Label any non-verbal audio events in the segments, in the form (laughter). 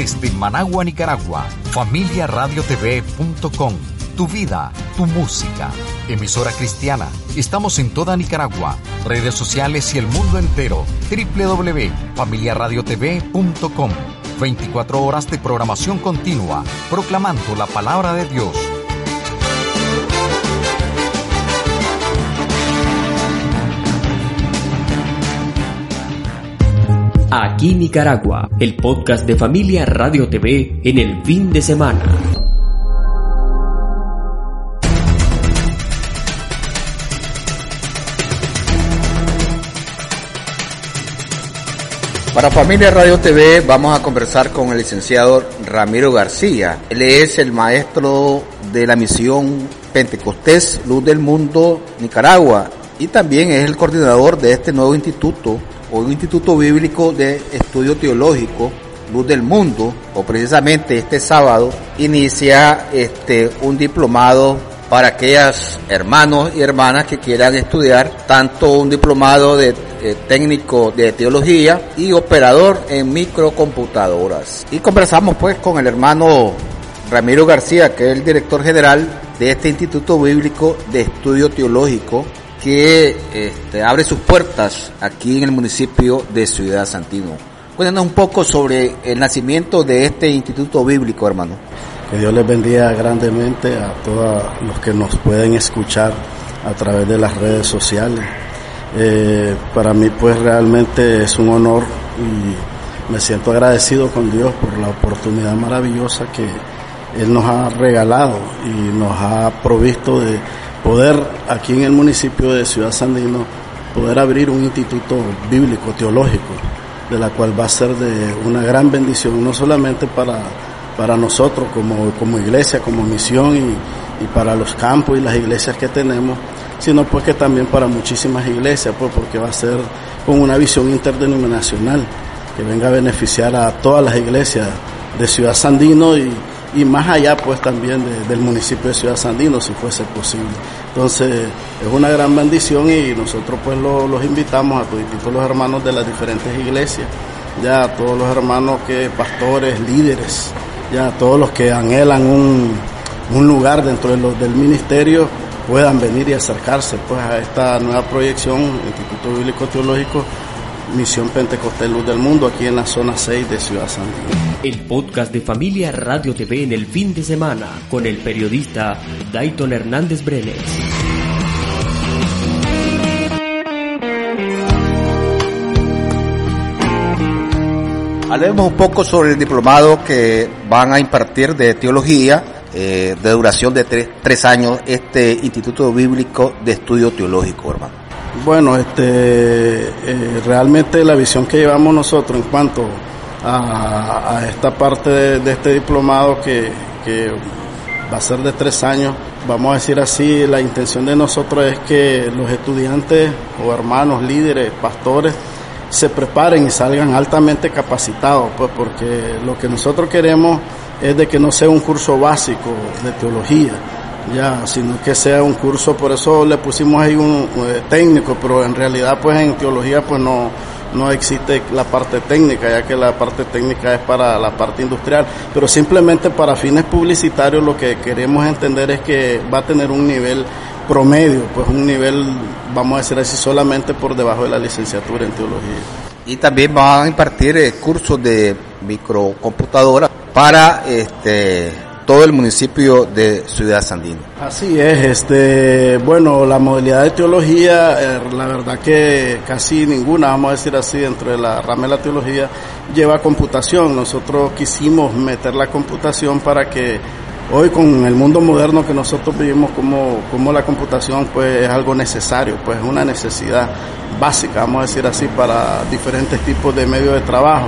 Desde Managua, Nicaragua, familiaradiotv.com. Tu vida, tu música. Emisora cristiana. Estamos en toda Nicaragua, redes sociales y el mundo entero. www.familiaradiotv.com. 24 horas de programación continua, proclamando la palabra de Dios. Aquí Nicaragua, el podcast de Familia Radio TV en el fin de semana. Para Familia Radio TV vamos a conversar con el licenciado Ramiro García. Él es el maestro de la misión Pentecostés Luz del Mundo Nicaragua y también es el coordinador de este nuevo instituto o un instituto bíblico de estudio teológico Luz del Mundo o precisamente este sábado inicia este un diplomado para aquellas hermanos y hermanas que quieran estudiar tanto un diplomado de eh, técnico de teología y operador en microcomputadoras. Y conversamos pues con el hermano Ramiro García, que es el director general de este Instituto Bíblico de Estudio Teológico que este, abre sus puertas aquí en el municipio de Ciudad Santino. Cuéntanos un poco sobre el nacimiento de este Instituto Bíblico, hermano. Que Dios les bendiga grandemente a todos los que nos pueden escuchar a través de las redes sociales. Eh, para mí pues realmente es un honor y me siento agradecido con Dios por la oportunidad maravillosa que Él nos ha regalado y nos ha provisto de poder aquí en el municipio de Ciudad Sandino poder abrir un instituto bíblico teológico de la cual va a ser de una gran bendición no solamente para para nosotros como, como iglesia, como misión y, y, para los campos y las iglesias que tenemos, sino pues que también para muchísimas iglesias, pues porque va a ser con una visión interdenominacional que venga a beneficiar a todas las iglesias de Ciudad Sandino y, y más allá pues también de, del municipio de Ciudad Sandino si fuese posible. Entonces es una gran bendición y nosotros pues lo, los invitamos a todos los hermanos de las diferentes iglesias, ya a todos los hermanos que pastores, líderes, ya todos los que anhelan un, un lugar dentro de los, del ministerio puedan venir y acercarse pues a esta nueva proyección, Instituto Bíblico Teológico, Misión Pentecostés Luz del Mundo, aquí en la zona 6 de Ciudad Sandino. El podcast de Familia Radio TV en el fin de semana con el periodista Dayton Hernández Brenes. Hablemos un poco sobre el diplomado que van a impartir de teología, eh, de duración de tres, tres, años, este Instituto Bíblico de Estudio Teológico, hermano. Bueno, este, eh, realmente la visión que llevamos nosotros en cuanto a, esta parte de, de este diplomado que, que va a ser de tres años, vamos a decir así, la intención de nosotros es que los estudiantes o hermanos, líderes, pastores, se preparen y salgan altamente capacitados, pues porque lo que nosotros queremos es de que no sea un curso básico de teología, ya, sino que sea un curso, por eso le pusimos ahí un eh, técnico, pero en realidad pues en teología pues no, no existe la parte técnica, ya que la parte técnica es para la parte industrial, pero simplemente para fines publicitarios lo que queremos entender es que va a tener un nivel promedio, pues un nivel, vamos a decir así, solamente por debajo de la licenciatura en teología. Y también van a impartir eh, cursos de microcomputadora para este todo el municipio de Ciudad Sandino. Así es, este, bueno, la modalidad de teología, eh, la verdad que casi ninguna, vamos a decir así, dentro de la rama de la teología, lleva computación. Nosotros quisimos meter la computación para que hoy con el mundo moderno que nosotros vivimos como, como la computación pues es algo necesario, pues es una necesidad básica, vamos a decir así, para diferentes tipos de medios de trabajo.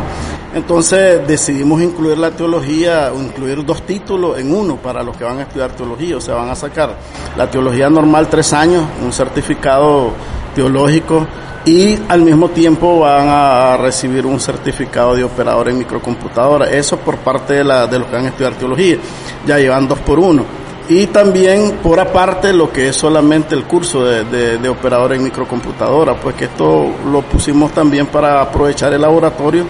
Entonces decidimos incluir la teología, incluir dos títulos en uno para los que van a estudiar teología, o sea, van a sacar la teología normal tres años, un certificado teológico y al mismo tiempo van a recibir un certificado de operador en microcomputadora. Eso por parte de, la, de los que van a estudiar teología. Ya llevan dos por uno. Y también por aparte lo que es solamente el curso de, de, de operador en microcomputadora, pues que esto lo pusimos también para aprovechar el laboratorio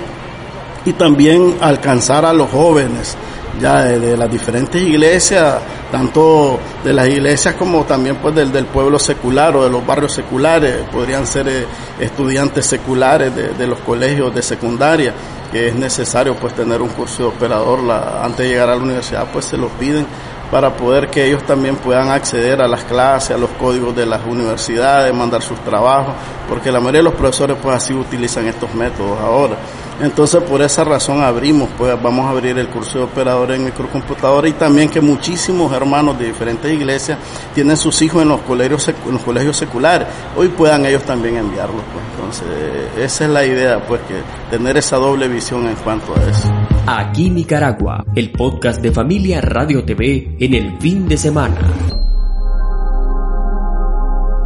y también alcanzar a los jóvenes ya de, las diferentes iglesias, tanto de las iglesias como también pues del, del pueblo secular o de los barrios seculares, podrían ser eh, estudiantes seculares de, de, los colegios de secundaria, que es necesario pues tener un curso de operador la, antes de llegar a la universidad, pues se lo piden para poder que ellos también puedan acceder a las clases, a los códigos de las universidades, mandar sus trabajos, porque la mayoría de los profesores pues así utilizan estos métodos ahora. Entonces por esa razón abrimos, pues vamos a abrir el curso de operadores en microcomputadora y también que muchísimos hermanos de diferentes iglesias tienen sus hijos en los colegios, en los colegios seculares, hoy puedan ellos también enviarlos. Pues. Entonces esa es la idea, pues que tener esa doble visión en cuanto a eso. Aquí Nicaragua, el podcast de Familia Radio TV en el fin de semana.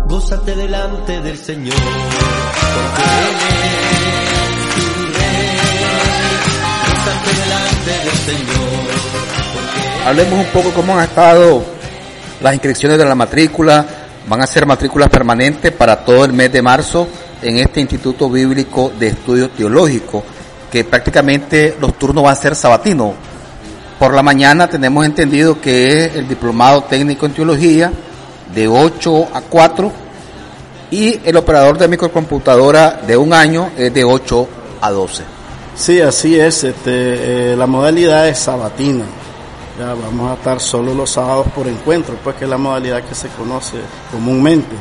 Gózate delante del Señor, Hablemos un poco cómo han estado las inscripciones de la matrícula. Van a ser matrículas permanentes para todo el mes de marzo en este Instituto Bíblico de Estudios Teológicos que prácticamente los turnos van a ser sabatinos. Por la mañana tenemos entendido que es el diplomado técnico en teología de 8 a 4 y el operador de microcomputadora de un año es de 8 a 12. Sí, así es. Este, eh, la modalidad es sabatina. Ya vamos a estar solo los sábados por encuentro, pues que es la modalidad que se conoce comúnmente.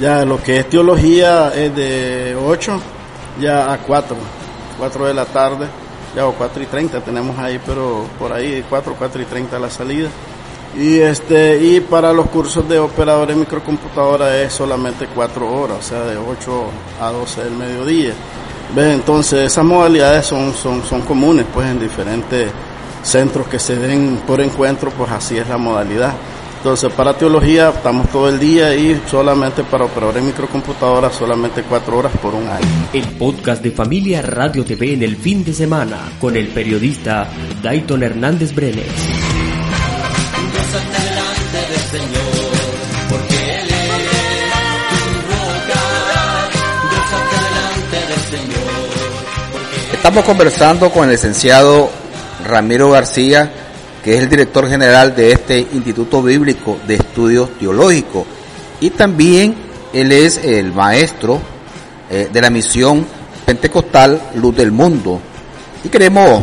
Ya lo que es teología es de 8 ya a 4 4 de la tarde, ya o 4 y 30 tenemos ahí, pero por ahí 4, 4 y 30 la salida. Y este y para los cursos de operadores microcomputadora es solamente 4 horas, o sea, de 8 a 12 del mediodía. ¿Ves? Entonces esas modalidades son, son, son comunes pues en diferentes centros que se den por encuentro, pues así es la modalidad. Entonces, para teología estamos todo el día y solamente para operadores microcomputadora solamente cuatro horas por un año. El podcast de Familia Radio TV en el fin de semana con el periodista Dayton Hernández Brenes. Estamos conversando con el licenciado Ramiro García, que es el director general de este Instituto Bíblico de Estudios Teológicos. Y también él es el maestro eh, de la misión pentecostal Luz del Mundo. Y queremos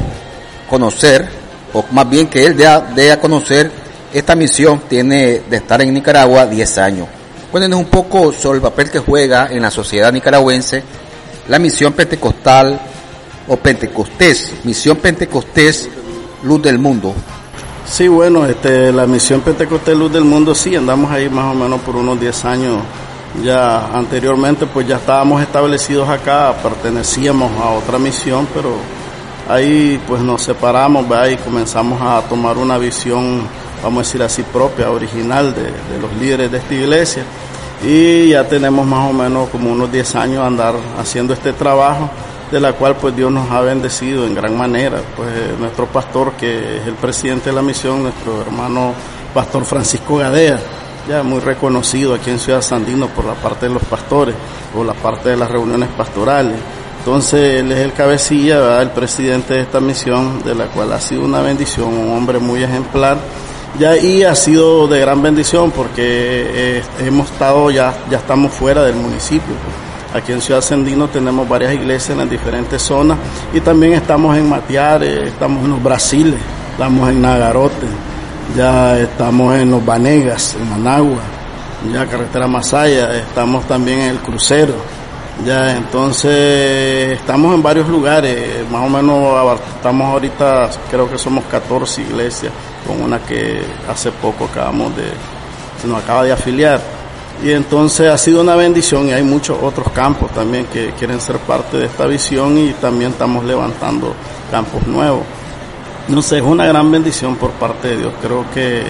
conocer, o más bien que él dé a, conocer, esta misión tiene de estar en Nicaragua 10 años. Cuéntenos un poco sobre el papel que juega en la sociedad nicaragüense la misión pentecostal o pentecostés, misión pentecostés Luz del Mundo. Sí, bueno, este, la misión Pentecostés Luz del Mundo, sí, andamos ahí más o menos por unos 10 años. Ya anteriormente, pues ya estábamos establecidos acá, pertenecíamos a otra misión, pero ahí pues nos separamos, y comenzamos a tomar una visión, vamos a decir así, propia, original de, de los líderes de esta iglesia. Y ya tenemos más o menos como unos 10 años andar haciendo este trabajo de la cual pues Dios nos ha bendecido en gran manera. Pues eh, nuestro pastor, que es el presidente de la misión, nuestro hermano pastor Francisco Gadea, ya muy reconocido aquí en Ciudad Sandino por la parte de los pastores o la parte de las reuniones pastorales. Entonces él es el cabecilla, el presidente de esta misión, de la cual ha sido una bendición, un hombre muy ejemplar. Ya y ha sido de gran bendición porque eh, hemos estado ya, ya estamos fuera del municipio. Aquí en Ciudad Sendino tenemos varias iglesias en las diferentes zonas y también estamos en Matiare, estamos en los Brasiles, estamos en Nagarote, ya estamos en los Banegas, en Managua, ya carretera Masaya, estamos también en el crucero. Ya, entonces estamos en varios lugares, más o menos estamos ahorita, creo que somos 14 iglesias, con una que hace poco acabamos de, se nos acaba de afiliar. Y entonces ha sido una bendición y hay muchos otros campos también que quieren ser parte de esta visión y también estamos levantando campos nuevos. Sé, es una gran bendición por parte de Dios. Creo que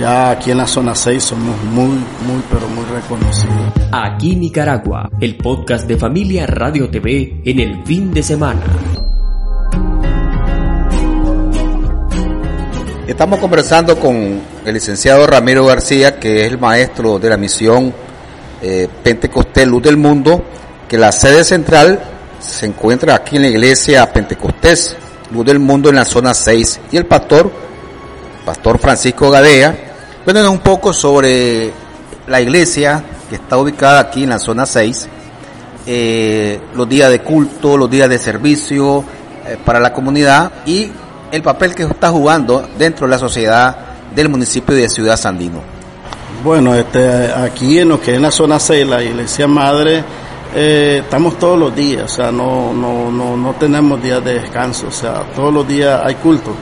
ya aquí en la zona 6 somos muy, muy, pero muy reconocidos. Aquí Nicaragua, el podcast de Familia Radio TV en el fin de semana. Estamos conversando con el licenciado Ramiro García, que es el maestro de la misión eh, Pentecostés Luz del Mundo, que la sede central se encuentra aquí en la iglesia Pentecostés, Luz del Mundo en la zona 6, y el pastor, pastor Francisco Gadea, cuéntanos un poco sobre la iglesia que está ubicada aquí en la zona 6, eh, los días de culto, los días de servicio eh, para la comunidad y el papel que está jugando dentro de la sociedad del municipio de Ciudad Sandino. Bueno, este, aquí en lo que es la zona 6, la iglesia madre, eh, estamos todos los días, o sea, no, no, no, no tenemos días de descanso, o sea, todos los días hay culto.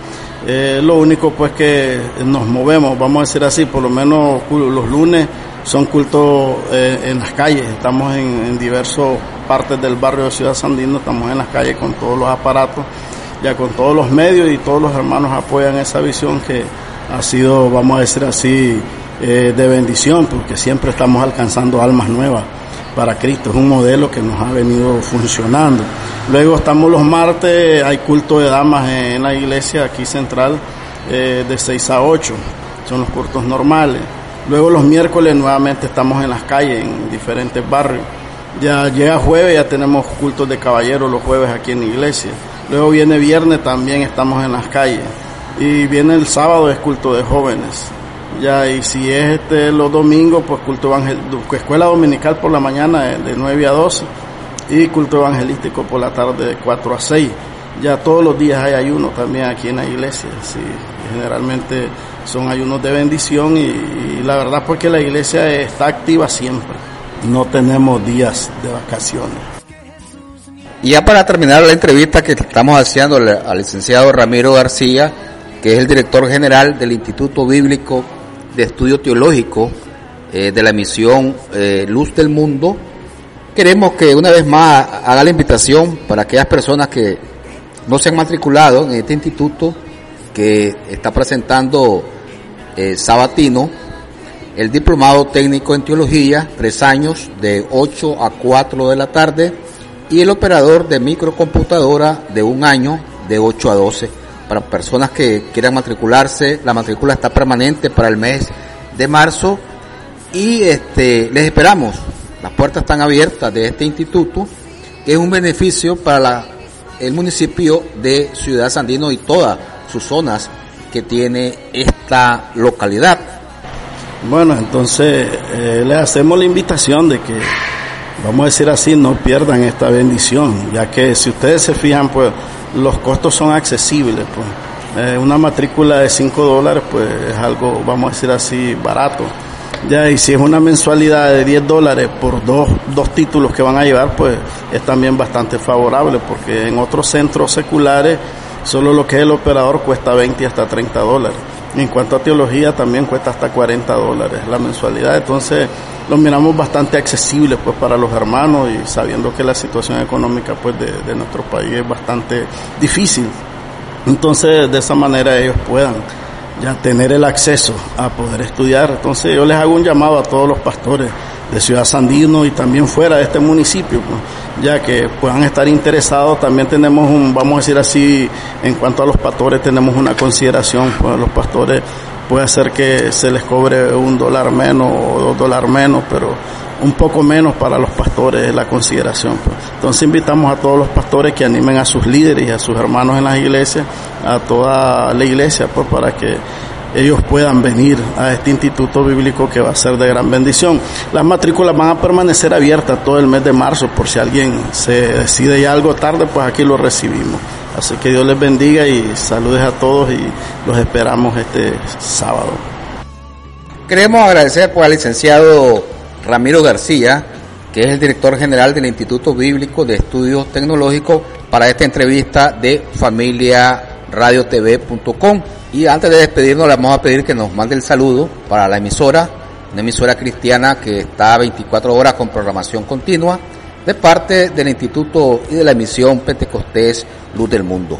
Eh, lo único pues que nos movemos, vamos a decir así, por lo menos los lunes son cultos eh, en las calles, estamos en, en diversas partes del barrio de Ciudad Sandino, estamos en las calles con todos los aparatos, ya con todos los medios y todos los hermanos apoyan esa visión que ha sido, vamos a decir así, eh, de bendición, porque siempre estamos alcanzando almas nuevas para Cristo. Es un modelo que nos ha venido funcionando. Luego estamos los martes, hay culto de damas en la iglesia aquí central eh, de 6 a 8, son los cultos normales. Luego los miércoles nuevamente estamos en las calles, en diferentes barrios. Ya llega jueves, ya tenemos cultos de caballeros los jueves aquí en la iglesia. Luego viene viernes, también estamos en las calles. Y viene el sábado, es culto de jóvenes. Ya, y si es este los domingos, pues culto evangelístico, escuela dominical por la mañana de, de 9 a 12 y culto evangelístico por la tarde de 4 a 6. Ya todos los días hay ayuno también aquí en la iglesia. Sí, generalmente son ayunos de bendición y, y la verdad porque la iglesia está activa siempre. No tenemos días de vacaciones. Y ya para terminar la entrevista que estamos haciendo al licenciado Ramiro García, que es el director general del Instituto Bíblico de Estudio Teológico eh, de la misión eh, Luz del Mundo, queremos que una vez más haga la invitación para aquellas personas que no se han matriculado en este instituto que está presentando eh, Sabatino, el diplomado técnico en teología, tres años de 8 a 4 de la tarde, y el operador de microcomputadora de un año de 8 a 12. Para personas que quieran matricularse, la matrícula está permanente para el mes de marzo y este les esperamos. Las puertas están abiertas de este instituto, que es un beneficio para la, el municipio de Ciudad Sandino y todas sus zonas que tiene esta localidad. Bueno, entonces eh, le hacemos la invitación de que, vamos a decir así, no pierdan esta bendición, ya que si ustedes se fijan, pues los costos son accesibles. Pues. Eh, una matrícula de 5 dólares, pues es algo, vamos a decir así, barato. Ya, y si es una mensualidad de 10 dólares por dos, dos títulos que van a llevar, pues es también bastante favorable, porque en otros centros seculares solo lo que es el operador cuesta 20 hasta 30 dólares. En cuanto a teología también cuesta hasta 40 dólares la mensualidad, entonces lo miramos bastante accesible pues para los hermanos y sabiendo que la situación económica pues de, de nuestro país es bastante difícil. Entonces de esa manera ellos puedan ya tener el acceso a poder estudiar. Entonces yo les hago un llamado a todos los pastores de Ciudad Sandino y también fuera de este municipio, pues, ya que puedan estar interesados. También tenemos un, vamos a decir así, en cuanto a los pastores, tenemos una consideración, pues los pastores puede ser que se les cobre un dólar menos o dos dólares menos, pero un poco menos para los pastores la consideración. Pues. Entonces invitamos a todos los pastores que animen a sus líderes y a sus hermanos en las iglesias, a toda la iglesia, pues para que ellos puedan venir a este instituto bíblico que va a ser de gran bendición. Las matrículas van a permanecer abiertas todo el mes de marzo, por si alguien se decide ya algo tarde, pues aquí lo recibimos. Así que Dios les bendiga y saludes a todos y los esperamos este sábado. Queremos agradecer pues, al licenciado Ramiro García, que es el director general del Instituto Bíblico de Estudios Tecnológicos, para esta entrevista de familiaradiotv.com. Y antes de despedirnos, le vamos a pedir que nos mande el saludo para la emisora, una emisora cristiana que está 24 horas con programación continua, de parte del Instituto y de la emisión Pentecostés Luz del Mundo.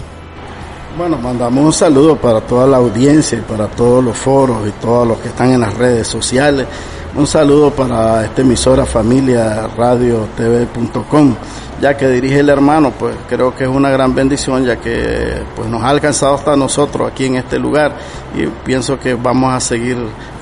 Bueno, mandamos un saludo para toda la audiencia y para todos los foros y todos los que están en las redes sociales. Un saludo para esta emisora familia radiotv.com, ya que dirige el hermano, pues creo que es una gran bendición, ya que pues nos ha alcanzado hasta nosotros aquí en este lugar y pienso que vamos a seguir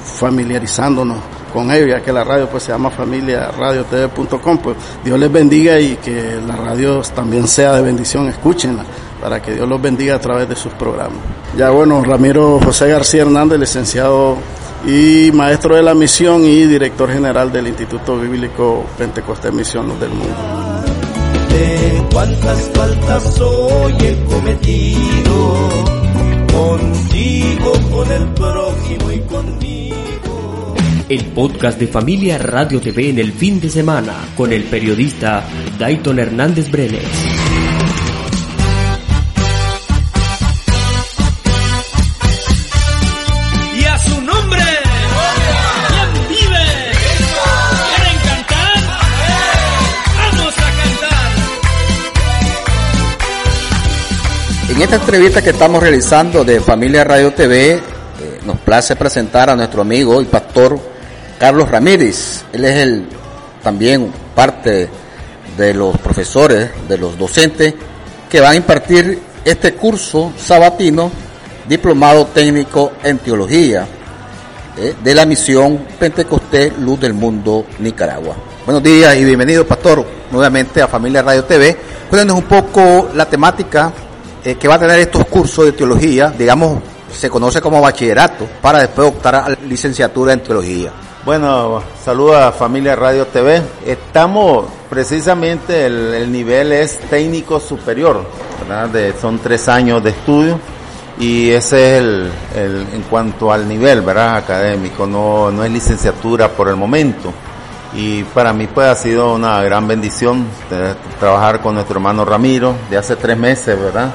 familiarizándonos con ellos, ya que la radio pues se llama familia radiotv.com, pues Dios les bendiga y que la radio también sea de bendición, escúchenla para que Dios los bendiga a través de sus programas. Ya bueno, Ramiro José García Hernández, licenciado y maestro de la misión y director general del Instituto Bíblico Pentecostés Misión del Mundo. De cuántas faltas hoy he cometido, contigo, con el prójimo y conmigo. El podcast de Familia Radio TV en el fin de semana con el periodista Dayton Hernández Brenes. y a su nombre. ¿Quién vive? ¿Quieren cantar? Vamos a cantar. En esta entrevista que estamos realizando de Familia Radio TV, eh, nos place presentar a nuestro amigo y pastor Carlos Ramírez. Él es el también parte de los profesores, de los docentes que van a impartir este curso sabatino, diplomado técnico en teología eh, de la misión Pentecostés Luz del Mundo Nicaragua. Buenos días y bienvenido, pastor, nuevamente a Familia Radio TV. Cuéntanos un poco la temática eh, que va a tener estos cursos de teología, digamos, se conoce como bachillerato, para después optar a la licenciatura en teología. Bueno, saludos a Familia Radio TV. Estamos precisamente, el, el nivel es técnico superior, ¿verdad? De- son tres años de estudio y ese es el, el- en cuanto al nivel, ¿verdad? Académico, no, no es licenciatura por el momento. Y para mí pues ha sido una gran bendición trabajar con nuestro hermano Ramiro de hace tres meses, ¿verdad?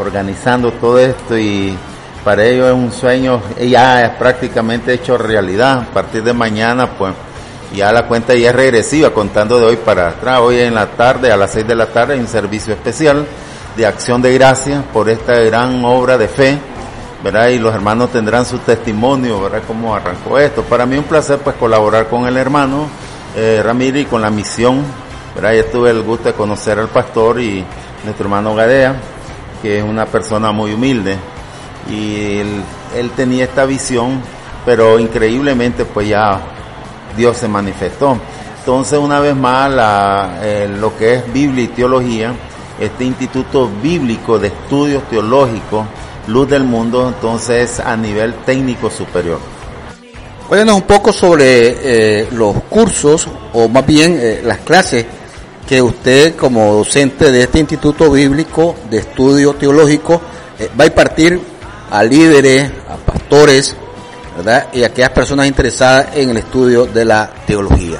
Organizando todo esto y para ellos es un sueño ya es prácticamente hecho realidad. A partir de mañana pues ya la cuenta ya es regresiva, contando de hoy para atrás. Hoy en la tarde, a las seis de la tarde, hay un servicio especial de acción de gracias por esta gran obra de fe, ¿verdad? Y los hermanos tendrán su testimonio, ¿verdad? Cómo arrancó esto. Para mí un placer pues colaborar con el hermano eh, Ramírez y con la misión, ¿verdad? Ya tuve el gusto de conocer al pastor y nuestro hermano Gadea, que es una persona muy humilde y él, tenía esta visión, pero increíblemente pues ya Dios se manifestó. Entonces una vez más la, eh, lo que es Biblia y teología, este Instituto Bíblico de Estudios Teológicos, Luz del Mundo, entonces a nivel técnico superior. Cuéntanos un poco sobre eh, los cursos, o más bien eh, las clases que usted como docente de este Instituto Bíblico de Estudio Teológico eh, va a impartir a líderes, a pastores, ¿verdad? Y a aquellas personas interesadas en el estudio de la teología.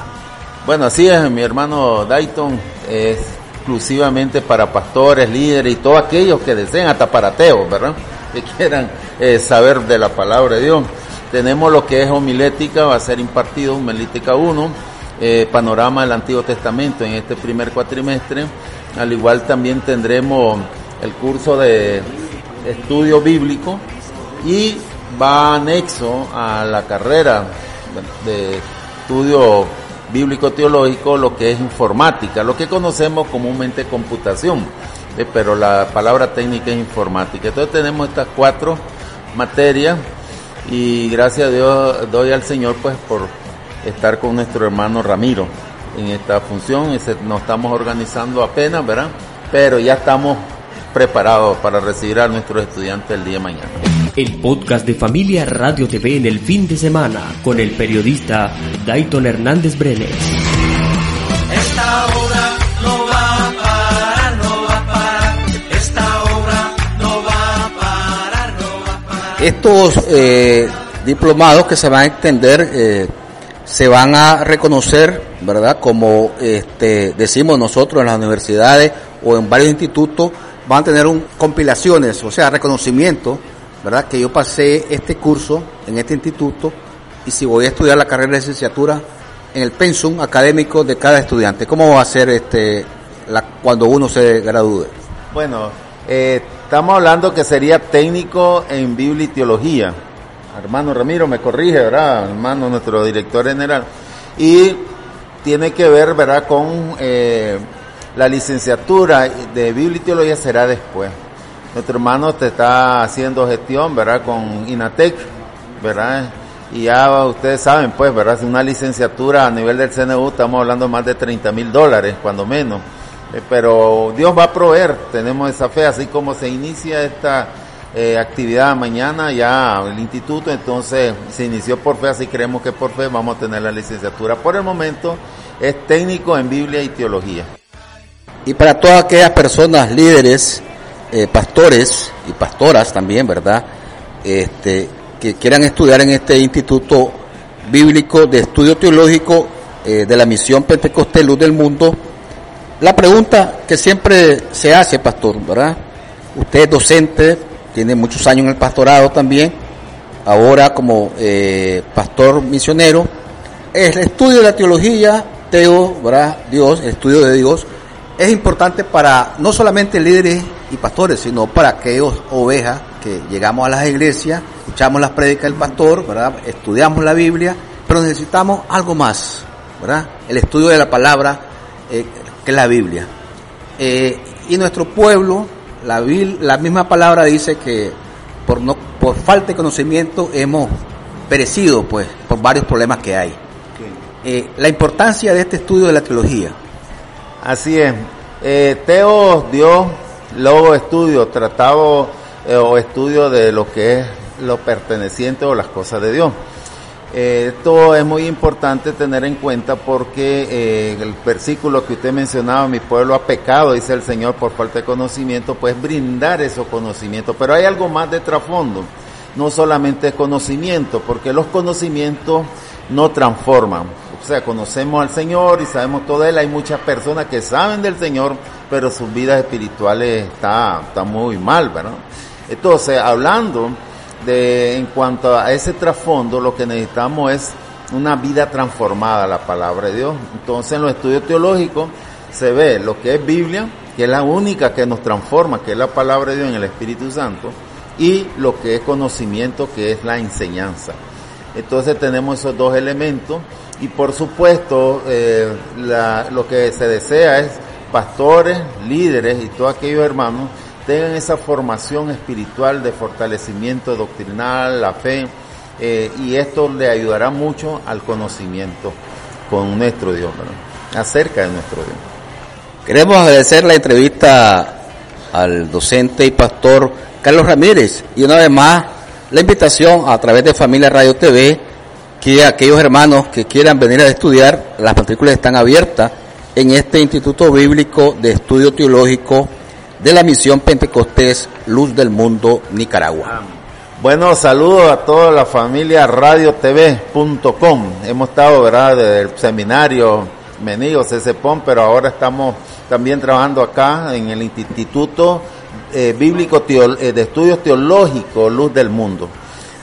Bueno, así es, mi hermano Dayton, es exclusivamente para pastores, líderes y todos aquellos que deseen, hasta para ateos, ¿verdad? (laughs) Que quieran eh, saber de la palabra de Dios. Tenemos lo que es homilética, va a ser impartido, homilética 1, eh, panorama del Antiguo Testamento en este primer cuatrimestre. Al igual también tendremos el curso de estudio bíblico y va anexo a la carrera de estudio bíblico teológico lo que es informática, lo que conocemos comúnmente computación, eh, pero la palabra técnica es informática. Entonces tenemos estas cuatro materias y gracias a Dios doy al Señor pues por estar con nuestro hermano Ramiro en esta función. Nos estamos organizando apenas, ¿verdad? Pero ya estamos preparados para recibir a nuestros estudiantes el día de mañana. El podcast de Familia Radio TV en el fin de semana con el periodista Dayton Hernández Brenes. Esta obra no va a parar, no va a parar. Esta obra no va a parar, no va a parar. Estos eh, diplomados que se van a extender eh, se van a reconocer, ¿verdad? Como este, decimos nosotros en las universidades o en varios institutos, van a tener un, compilaciones, o sea, reconocimiento, ¿verdad? Que yo pasé este curso en este instituto y si voy a estudiar la carrera de licenciatura en el pensum académico de cada estudiante. ¿Cómo va a ser este, cuando uno se gradúe? Bueno, eh, estamos hablando que sería técnico en Biblia y teología. Hermano Ramiro me corrige, ¿verdad? Hermano, nuestro director general. Y tiene que ver, ¿verdad? Con eh, la licenciatura de Biblia y teología será después. Nuestro hermano te está haciendo gestión, ¿verdad? Con INATEC, ¿verdad? y ya ustedes saben, pues, ¿verdad? Una licenciatura a nivel del CNU, estamos hablando más de 30 mil dólares, cuando menos. Eh, pero Dios va a proveer, tenemos esa fe, así como se inicia esta eh, actividad mañana ya el instituto, entonces se inició por fe, así creemos que por fe vamos a tener la licenciatura. Por el momento es técnico en Biblia y teología. Y para todas aquellas personas líderes, eh, pastores y pastoras también, ¿verdad? Este, que quieran estudiar en este instituto bíblico de estudio teológico eh, de la misión Pentecostés Luz del Mundo, la pregunta que siempre se hace, pastor, ¿verdad? Usted es docente, tiene muchos años en el pastorado también, ahora como eh, pastor misionero, el estudio de la teología, teo, ¿verdad? Dios, el estudio de Dios, es importante para no solamente líderes y pastores, sino para aquellos ovejas que llegamos a las iglesias, escuchamos las prédicas del pastor, ¿verdad? Estudiamos la Biblia, pero necesitamos algo más, ¿verdad? El estudio de la palabra, eh, que es la Biblia. Eh, y nuestro pueblo, la, la misma palabra dice que por, no, por falta de conocimiento hemos perecido, pues, por varios problemas que hay. Eh, la importancia de este estudio de la teología. Así es. Eh, Teo dio luego estudio, tratado eh, o estudio de lo que es lo perteneciente o las cosas de Dios. Eh, esto es muy importante tener en cuenta porque eh, el versículo que usted mencionaba, mi pueblo ha pecado, dice el Señor, por falta de conocimiento, pues brindar esos conocimientos. Pero hay algo más de trasfondo, no solamente conocimiento, porque los conocimientos no transforman. O sea, conocemos al Señor y sabemos todo Él. Hay muchas personas que saben del Señor, pero sus vidas espirituales están está muy mal, ¿verdad? Entonces, hablando de en cuanto a ese trasfondo, lo que necesitamos es una vida transformada, la palabra de Dios. Entonces, en los estudios teológicos se ve lo que es Biblia, que es la única que nos transforma, que es la palabra de Dios en el Espíritu Santo, y lo que es conocimiento, que es la enseñanza. Entonces tenemos esos dos elementos y por supuesto eh, lo que se desea es pastores, líderes y todos aquellos hermanos tengan esa formación espiritual de fortalecimiento doctrinal, la fe, eh, y esto le ayudará mucho al conocimiento con nuestro Dios, acerca de nuestro Dios. Queremos agradecer la entrevista al docente y pastor Carlos Ramírez y una vez más la invitación a través de Familia Radio TV que aquellos hermanos que quieran venir a estudiar, las matrículas están abiertas en este Instituto Bíblico de Estudio Teológico de la Misión Pentecostés Luz del Mundo, Nicaragua. Bueno, saludos a toda la familia radiotv.com. Hemos estado, ¿verdad?, del seminario Menigo, CCPON, pero ahora estamos también trabajando acá en el Instituto eh, Bíblico Teo, eh, de Estudios Teológicos Luz del Mundo.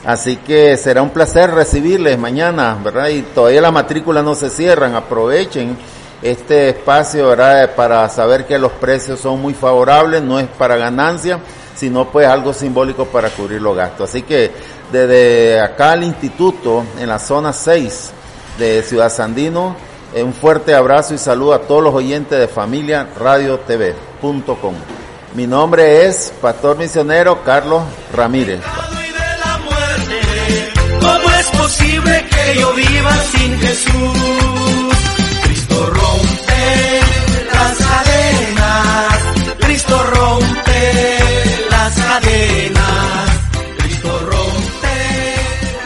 Así que será un placer recibirles mañana, ¿verdad? Y todavía la matrícula no se cierran, aprovechen este espacio, ¿verdad? Para saber que los precios son muy favorables, no es para ganancia, sino pues algo simbólico para cubrir los gastos. Así que desde acá al instituto, en la zona 6 de Ciudad Sandino, eh, un fuerte abrazo y saludo a todos los oyentes de familia radio. Mi nombre es Pastor Misionero Carlos Ramírez. ¿Cómo es posible que yo viva sin Jesús? Cristo rompe las cadenas, Cristo rompe las cadenas, Cristo rompe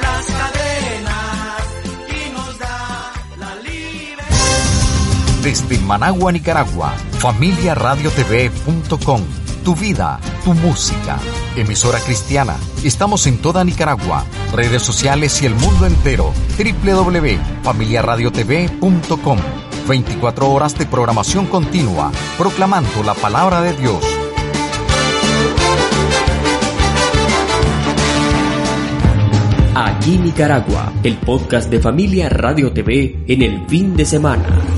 las cadenas y nos da la libertad. Desde Managua, Nicaragua, familiaradiotv.com. Tu vida, tu música. Emisora cristiana. Estamos en toda Nicaragua. Redes sociales y el mundo entero. www.familiaradiotv.com. 24 horas de programación continua, proclamando la palabra de Dios. Aquí Nicaragua, el podcast de Familia Radio TV en el fin de semana.